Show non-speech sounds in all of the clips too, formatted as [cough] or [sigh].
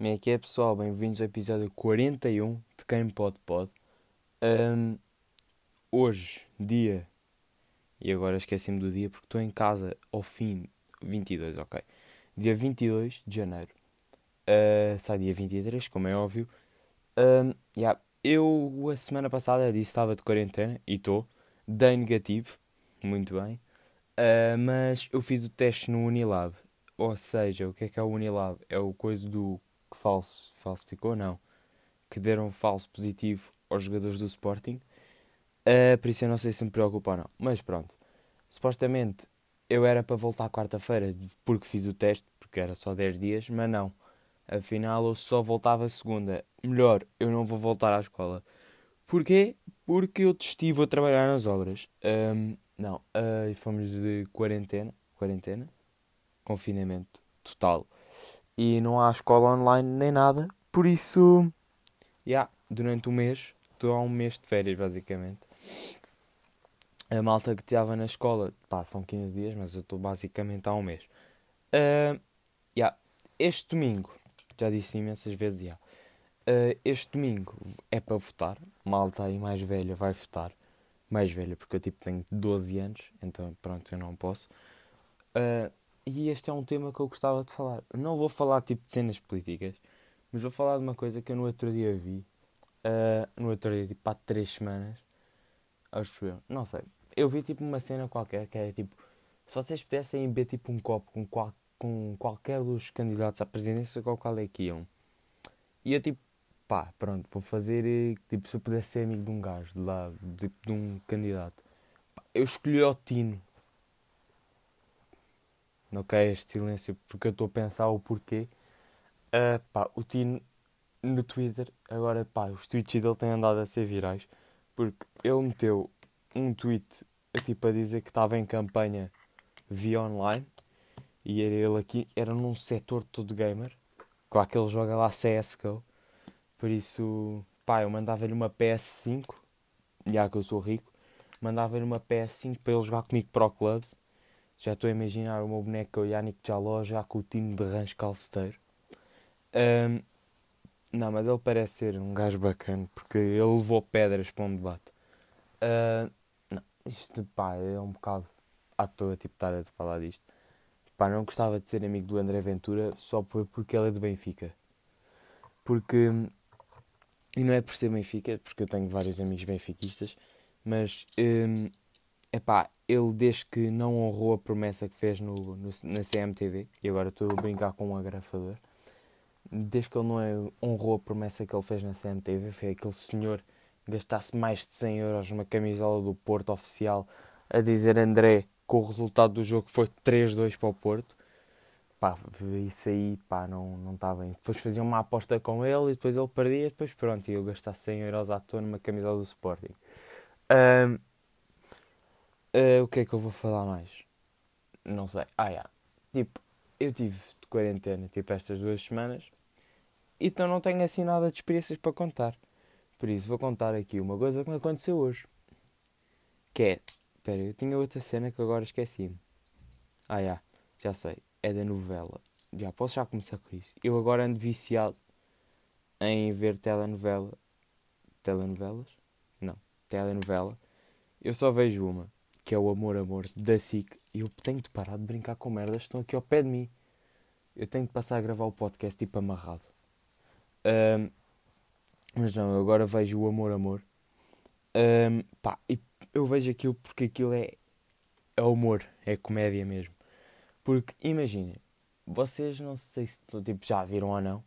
Como é que é, pessoal? Bem-vindos ao episódio 41 de Quem Pode Pode. Um, hoje, dia. E agora esqueci-me do dia porque estou em casa ao fim. 22, ok. Dia 22 de janeiro. Uh, sai dia 23, como é óbvio. Um, yeah. Eu, a semana passada, disse que estava de quarentena e estou. Dei negativo. Muito bem. Uh, mas eu fiz o teste no Unilab. Ou seja, o que é que é o Unilab? É o coisa do que falso, falsificou, não, que deram falso positivo aos jogadores do Sporting. Uh, por isso eu não sei se me preocupa ou não. Mas pronto. Supostamente eu era para voltar quarta-feira porque fiz o teste, porque era só 10 dias, mas não. Afinal eu só voltava segunda. Melhor, eu não vou voltar à escola. Porquê? Porque eu estive a trabalhar nas obras. Um, não, uh, fomos de quarentena. Quarentena? Confinamento total e não há escola online nem nada. Por isso, yeah, durante um mês, estou há um mês de férias basicamente. A malta que estava na escola, pá, são 15 dias, mas eu estou basicamente há um mês. Uh, yeah, este domingo, já disse imensas vezes, yeah, uh, este domingo é para votar. Malta aí mais velha vai votar. Mais velha, porque eu tipo tenho 12 anos, então pronto, eu não posso. Uh, e este é um tema que eu gostava de falar. Não vou falar tipo de cenas políticas, mas vou falar de uma coisa que eu no outro dia vi. Uh, no outro dia, tipo há três semanas. Acho eu. Não sei. Eu vi tipo uma cena qualquer que era tipo. Se vocês pudessem beber tipo um copo com, qual, com qualquer dos candidatos à presidência, qual, qual é que iam? E eu tipo, pá, pronto, vou fazer. Eh, tipo, se eu pudesse ser amigo de um gajo de lá, tipo, de um candidato, eu escolhi o Tino ok? Este silêncio, porque eu estou a pensar o porquê. Uh, pá, o Tino no Twitter, agora pá, os tweets dele têm andado a ser virais, porque ele meteu um tweet tipo a dizer que estava em campanha via online e era ele aqui, era num setor todo gamer, claro que ele joga lá CSGO, por isso, pá, eu mandava-lhe uma PS5, já que eu sou rico, mandava-lhe uma PS5 para ele jogar comigo Pro Clubs já estou a imaginar o meu boneco, o Yannick Jaló, já com o tino de rancho calceteiro. Um, não, mas ele parece ser um gajo bacana, porque ele levou pedras para um debate. Uh, não, isto, pá, é um bocado à toa, tipo, estar a falar disto. Pá, não gostava de ser amigo do André Ventura só porque ele é de Benfica. Porque, e não é por ser Benfica, porque eu tenho vários amigos benfiquistas, mas um, Epá, ele desde que não honrou a promessa que fez no, no na CMTV, e agora estou a brincar com um agrafador, desde que ele não é, honrou a promessa que ele fez na CMTV, foi aquele senhor gastasse mais de 100 euros numa camisola do Porto oficial a dizer André que o resultado do jogo foi 3-2 para o Porto. Pá, isso aí, pá, não, não está bem. Depois fazia uma aposta com ele e depois ele perdia, depois pronto, e eu gastasse 100 euros à toa numa camisola do Sporting. Um, Uh, o que é que eu vou falar mais? Não sei. Ah, yeah. Tipo, eu tive de quarentena, tipo, estas duas semanas. Então não tenho assim nada de experiências para contar. Por isso, vou contar aqui uma coisa que me aconteceu hoje. Que é... Espera, eu tinha outra cena que agora esqueci-me. Ah, yeah, já sei. É da novela. Já, posso já começar com isso. Eu agora ando viciado em ver telenovela. Telenovelas? Não. Telenovela. Eu só vejo uma que é o Amor Amor da SIC, eu tenho de parar de brincar com merdas, estão aqui ao pé de mim. Eu tenho de passar a gravar o podcast tipo amarrado. Um, mas não, agora vejo o Amor Amor. Um, pá, eu vejo aquilo porque aquilo é, é humor, é comédia mesmo. Porque imaginem, vocês não sei se tipo, já viram ou não,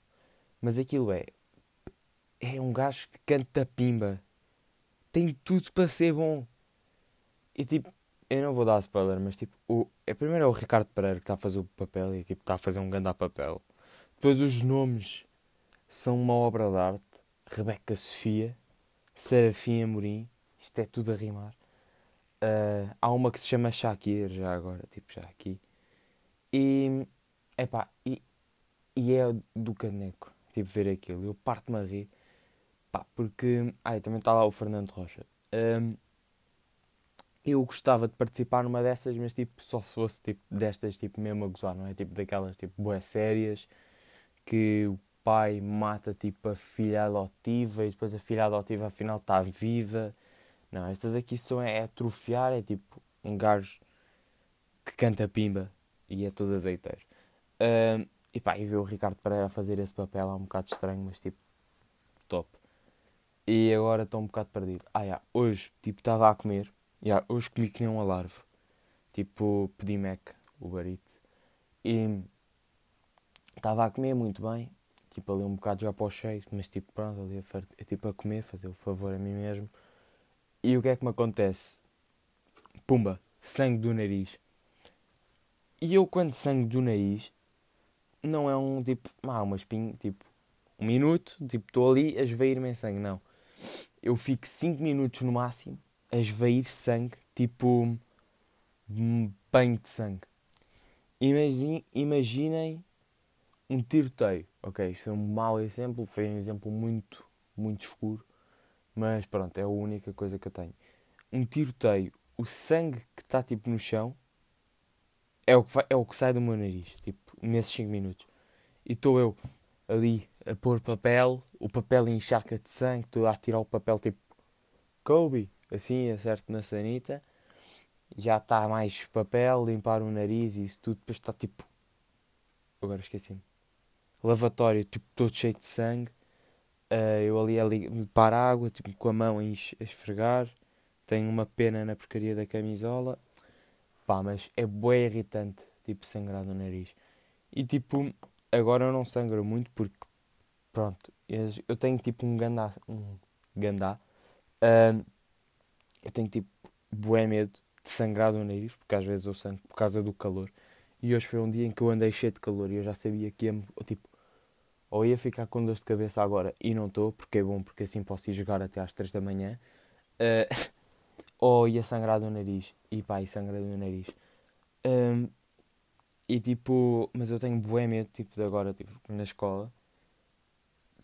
mas aquilo é. É um gajo que canta pimba. Tem tudo para ser bom. E tipo, eu não vou dar spoiler, mas tipo, o, é, primeiro é o Ricardo Pereira que está a fazer o papel e tipo, está a fazer um grande papel. Depois os nomes são uma obra de arte. Rebeca Sofia, Serafim Amorim, isto é tudo a rimar. Uh, há uma que se chama Shakir, já agora, tipo, já aqui. E, epá, e, e é do caneco, tipo, ver aquilo. Eu parto-me a rir, pá, porque. Ah, também está lá o Fernando Rocha. Um, eu gostava de participar numa dessas, mas tipo, só se fosse tipo destas, tipo, mesmo a gozar, não é? Tipo daquelas tipo boas sérias que pai mata tipo a filha adotiva e depois a filha adotiva afinal está viva. Não, estas aqui são é, é atrofiar, é tipo um gajo que canta pimba e é todo azeiteiro. Uh, e pá, e ver o Ricardo Pereira fazer esse papel é um bocado estranho, mas tipo, top. E agora estou um bocado perdido. Ah, yeah, hoje, tipo, estava a comer. Yeah, hoje comi que nem um alarve. Tipo, pedi Mac, o barito. E estava a comer muito bem. Tipo, ali um bocado já para o cheio. Mas tipo, pronto, ali a, tipo, a comer, fazer o favor a mim mesmo. E o que é que me acontece? Pumba, sangue do nariz. E eu, quando sangue do nariz, não é um tipo, ah, uma espinha, tipo, um minuto, tipo, estou ali a esvair-me em sangue. Não. Eu fico 5 minutos no máximo a esvair sangue, tipo, banho de sangue. Imaginem, imaginem um tiroteio. Ok, isto é um mau exemplo, foi um exemplo muito, muito escuro, mas pronto, é a única coisa que eu tenho. Um tiroteio, o sangue que está tipo no chão é o que, vai, é o que sai do meu nariz, tipo, nesses 5 minutos. E estou eu ali a pôr papel, o papel encharca de sangue, estou a tirar o papel tipo Kobe, assim, acerto na sanita, já está mais papel, limpar o nariz e isso tudo, depois está tipo. Agora esqueci-me. Lavatório, tipo, todo cheio de sangue. Uh, eu ali, ali para a água, tipo, com a mão a esfregar. Tenho uma pena na porcaria da camisola. Pá, mas é bué irritante, tipo, sangrar no nariz. E tipo, agora eu não sangro muito porque, pronto, eu tenho tipo um gandá, um gandá. Uh, eu tenho tipo bué medo de sangrar do nariz, porque às vezes eu sangro por causa do calor. E hoje foi um dia em que eu andei cheio de calor e eu já sabia que ia, tipo, ou ia ficar com dor de cabeça agora e não estou, porque é bom, porque assim posso ir jogar até às 3 da manhã. Uh, [laughs] ou ia sangrar do nariz. E pá, e sangra do nariz. Um, e tipo, mas eu tenho bué medo, tipo, de agora, tipo, na escola,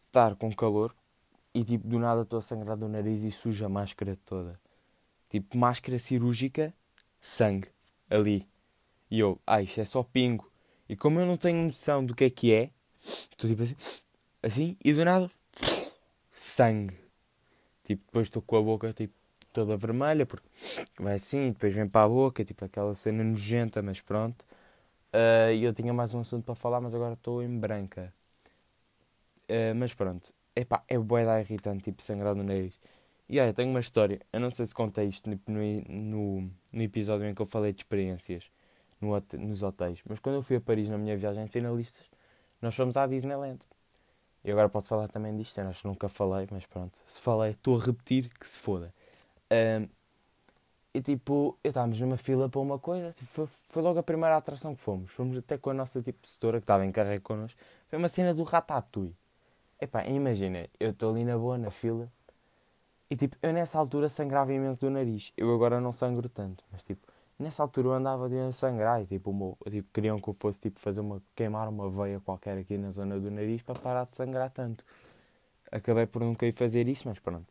estar com calor e tipo, do nada estou a sangrar do nariz e suja a máscara toda. Tipo, máscara cirúrgica, sangue, ali. E eu, ah, isto é só pingo. E como eu não tenho noção do que é que é, estou tipo assim, assim, e do nada, sangue. Tipo, depois estou com a boca, tipo, toda vermelha, porque vai assim, depois vem para a boca, tipo, aquela cena nojenta, mas pronto. Uh, e eu tinha mais um assunto para falar, mas agora estou em branca. Uh, mas pronto, Epá, é bué da irritante, tipo, sangrar no nariz. E olha, tenho uma história. Eu não sei se contei isto no, no, no episódio em que eu falei de experiências no, nos hotéis. Mas quando eu fui a Paris na minha viagem de finalistas, nós fomos à Disneyland. E agora posso falar também disto. Eu acho que nunca falei, mas pronto. Se falei, estou a repetir que se foda. Um, e tipo, estávamos numa fila para uma coisa. Tipo, foi, foi, logo a primeira atração que fomos. Fomos até com a nossa tipo setora que estava em carreira connosco. Foi uma cena do Ratatouille. Epá, imagina, eu estou ali na boa, na fila, e tipo, eu nessa altura sangrava imenso do nariz. Eu agora não sangro tanto, mas tipo, nessa altura eu andava a sangrar e tipo, meu, tipo, queriam que eu fosse tipo, fazer uma, queimar uma veia qualquer aqui na zona do nariz para parar de sangrar tanto. Acabei por nunca ir fazer isso, mas pronto.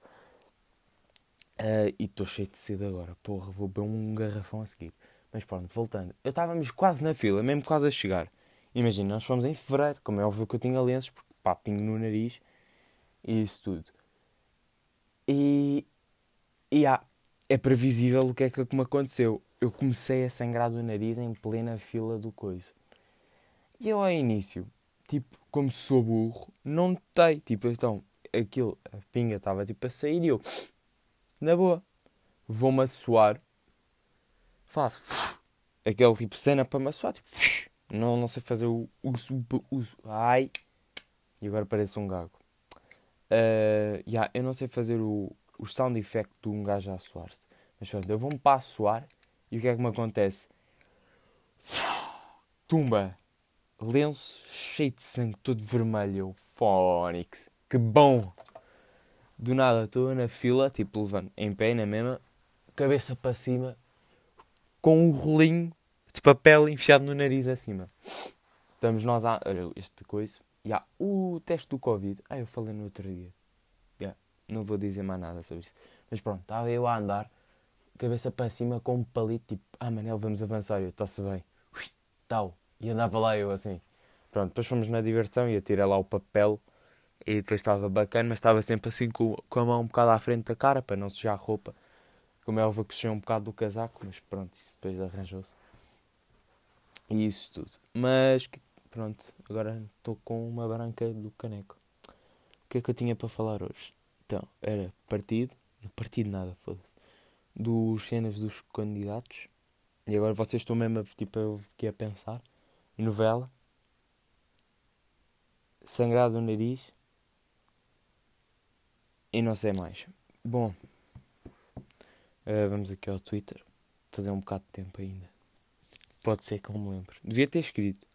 Uh, e estou cheio de sede agora, porra, vou beber um garrafão a seguir. Mas pronto, voltando. Eu estávamos quase na fila, mesmo quase a chegar. Imagina, nós fomos em fevereiro, como é óbvio que eu tinha lenços, porque papinho no nariz e isso tudo. E, e é previsível o que é que me aconteceu. Eu comecei a sangrar do nariz em plena fila do coisa. E eu ao início, tipo, como sou burro, não notei. Tipo, então, aquilo, a pinga estava tipo a sair e eu, na boa, vou-me suar, faço aquele tipo cena para me suar, tipo, não, não sei fazer o uso, uso, ai, e agora parece um gago. Uh, yeah, eu não sei fazer o, o sound effect de um gajo a suar-se. Mas pronto, eu vou-me para a suar e o que é que me acontece? Tumba! Lenço cheio de sangue, todo vermelho. Fónix. Que bom! Do nada estou na fila, tipo levando em pé na mesma, cabeça para cima, com um rolinho de papel enfiado no nariz acima. Estamos nós a. Olha, este coisa. Yeah, o teste do Covid. Ah, eu falei no outro dia. Yeah, não vou dizer mais nada sobre isso. Mas pronto, estava eu a andar, cabeça para cima com um palito, tipo, ah Manel, vamos avançar. Eu, está-se bem. Ui, tal. E andava lá eu assim. Pronto, depois fomos na diversão e eu tirei lá o papel e depois estava bacana, mas estava sempre assim com, com a mão um bocado à frente da cara para não sujar a roupa. Como é óbvio que um bocado do casaco, mas pronto, isso depois arranjou-se. E isso tudo. Mas pronto, agora estou com uma branca do caneco. O que é que eu tinha para falar hoje? Então, era partido, não partido nada, foda-se. Dos cenas dos candidatos. E agora vocês estão mesmo tipo, eu a pensar. Novela. Sangrado no nariz. E não sei mais. Bom. Uh, vamos aqui ao Twitter. Fazer um bocado de tempo ainda. Pode ser que eu me lembre. Devia ter escrito.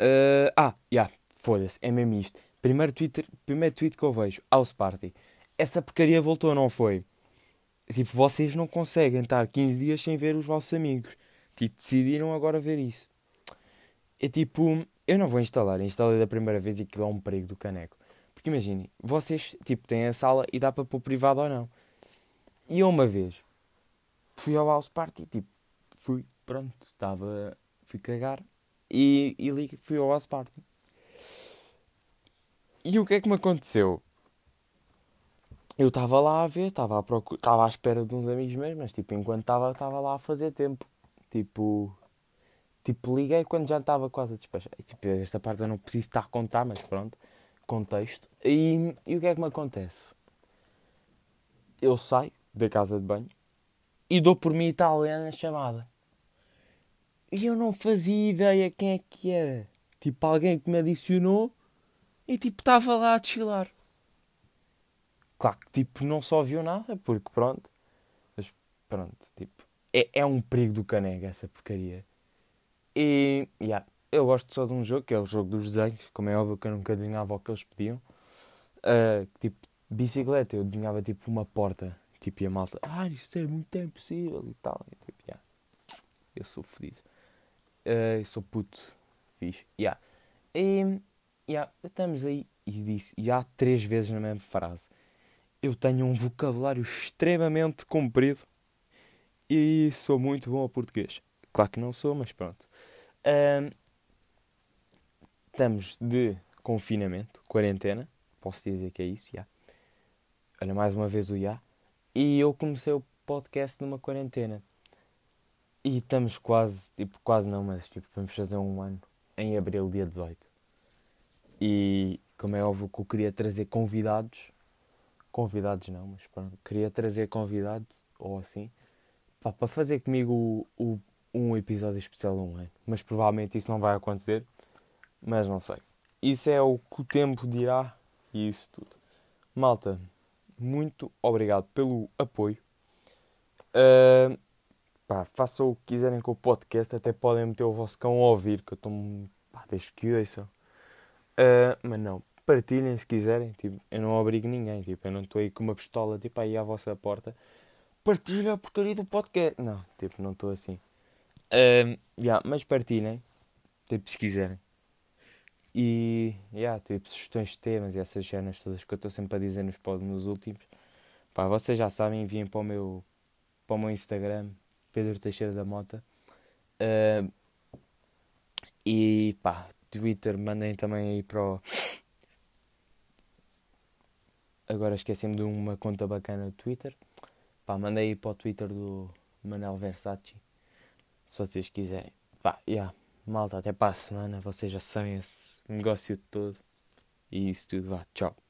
Uh, ah, já. Yeah, Foda-se. É mesmo isto. Primeiro, Twitter, primeiro tweet que eu vejo. House Party. Essa porcaria voltou, não foi? Tipo, vocês não conseguem estar 15 dias sem ver os vossos amigos. Tipo, decidiram agora ver isso. É tipo, eu não vou instalar. Instalei da primeira vez e aquilo é um perigo do caneco. Porque imaginem, vocês, tipo, têm a sala e dá para pôr privado ou não. E eu uma vez fui ao house party, tipo, fui, pronto, estava, fui cagar e, e fui ao house party. E o que é que me aconteceu? eu estava lá a ver, estava à, estava à espera de uns amigos meus, mas tipo, enquanto estava, estava lá a fazer tempo. Tipo, tipo liguei quando já estava quase a despachar. E, tipo, esta parte eu não preciso estar a contar, mas pronto, contexto. E, e o que é que me acontece? Eu saio da casa de banho e dou por mim italiana chamada. E eu não fazia ideia quem é que era. Tipo, alguém que me adicionou e tipo, estava lá a chilar. Claro que tipo, não só viu nada, porque pronto. Mas pronto, tipo. É, é um perigo do canega essa porcaria. E yeah, eu gosto só de um jogo, que é o jogo dos desenhos. Como é óbvio que eu nunca desenhava o que eles pediam. Uh, tipo, bicicleta, eu desenhava tipo uma porta. Tipo, e a malta, ah, isso é muito impossível e tal. E, tipo, yeah, eu sou fodido. Uh, sou puto. Fiz. Yeah. E yeah, estamos aí e disse, há três vezes na mesma frase eu tenho um vocabulário extremamente comprido e sou muito bom a português. Claro que não sou, mas pronto. Um, estamos de confinamento, quarentena. Posso dizer que é isso, já. Olha, mais uma vez o já. E eu comecei o podcast numa quarentena. E estamos quase, tipo, quase não, mas tipo, vamos fazer um ano em abril, dia 18. E como é óbvio que eu queria trazer convidados convidados não, mas pronto, queria trazer convidados ou assim para fazer comigo o, o, um episódio especial de um ano. Mas provavelmente isso não vai acontecer, mas não sei. Isso é o que o tempo dirá e isso tudo. Malta, muito obrigado pelo apoio. Uh, pá, façam o que quiserem com o podcast, até podem meter o vosso cão a ouvir, que eu estou. Deixa que ouçam. Uh, mas não, partilhem se quiserem. Tipo, eu não obrigo ninguém. Tipo, eu não estou aí com uma pistola tipo, aí à vossa porta. Partilha a porcaria do podcast. Não, tipo, não estou assim. Um, yeah, mas partilhem. Tipo, se quiserem. E, yeah, tipo, sugestões de temas e essas cenas todas que eu estou sempre a dizer nos, nos últimos. Pá, vocês já sabem, enviem para o meu, para o meu Instagram, Pedro Teixeira da Mota. Uh, e pá, Twitter, mandem também aí para o Agora esqueci-me de uma conta bacana do Twitter. Pá, mandei para o Twitter do Manel Versace. Se vocês quiserem. Pá, yeah. Malta, até para a semana. Vocês já sabem esse negócio todo. E isso tudo. Vá, tchau.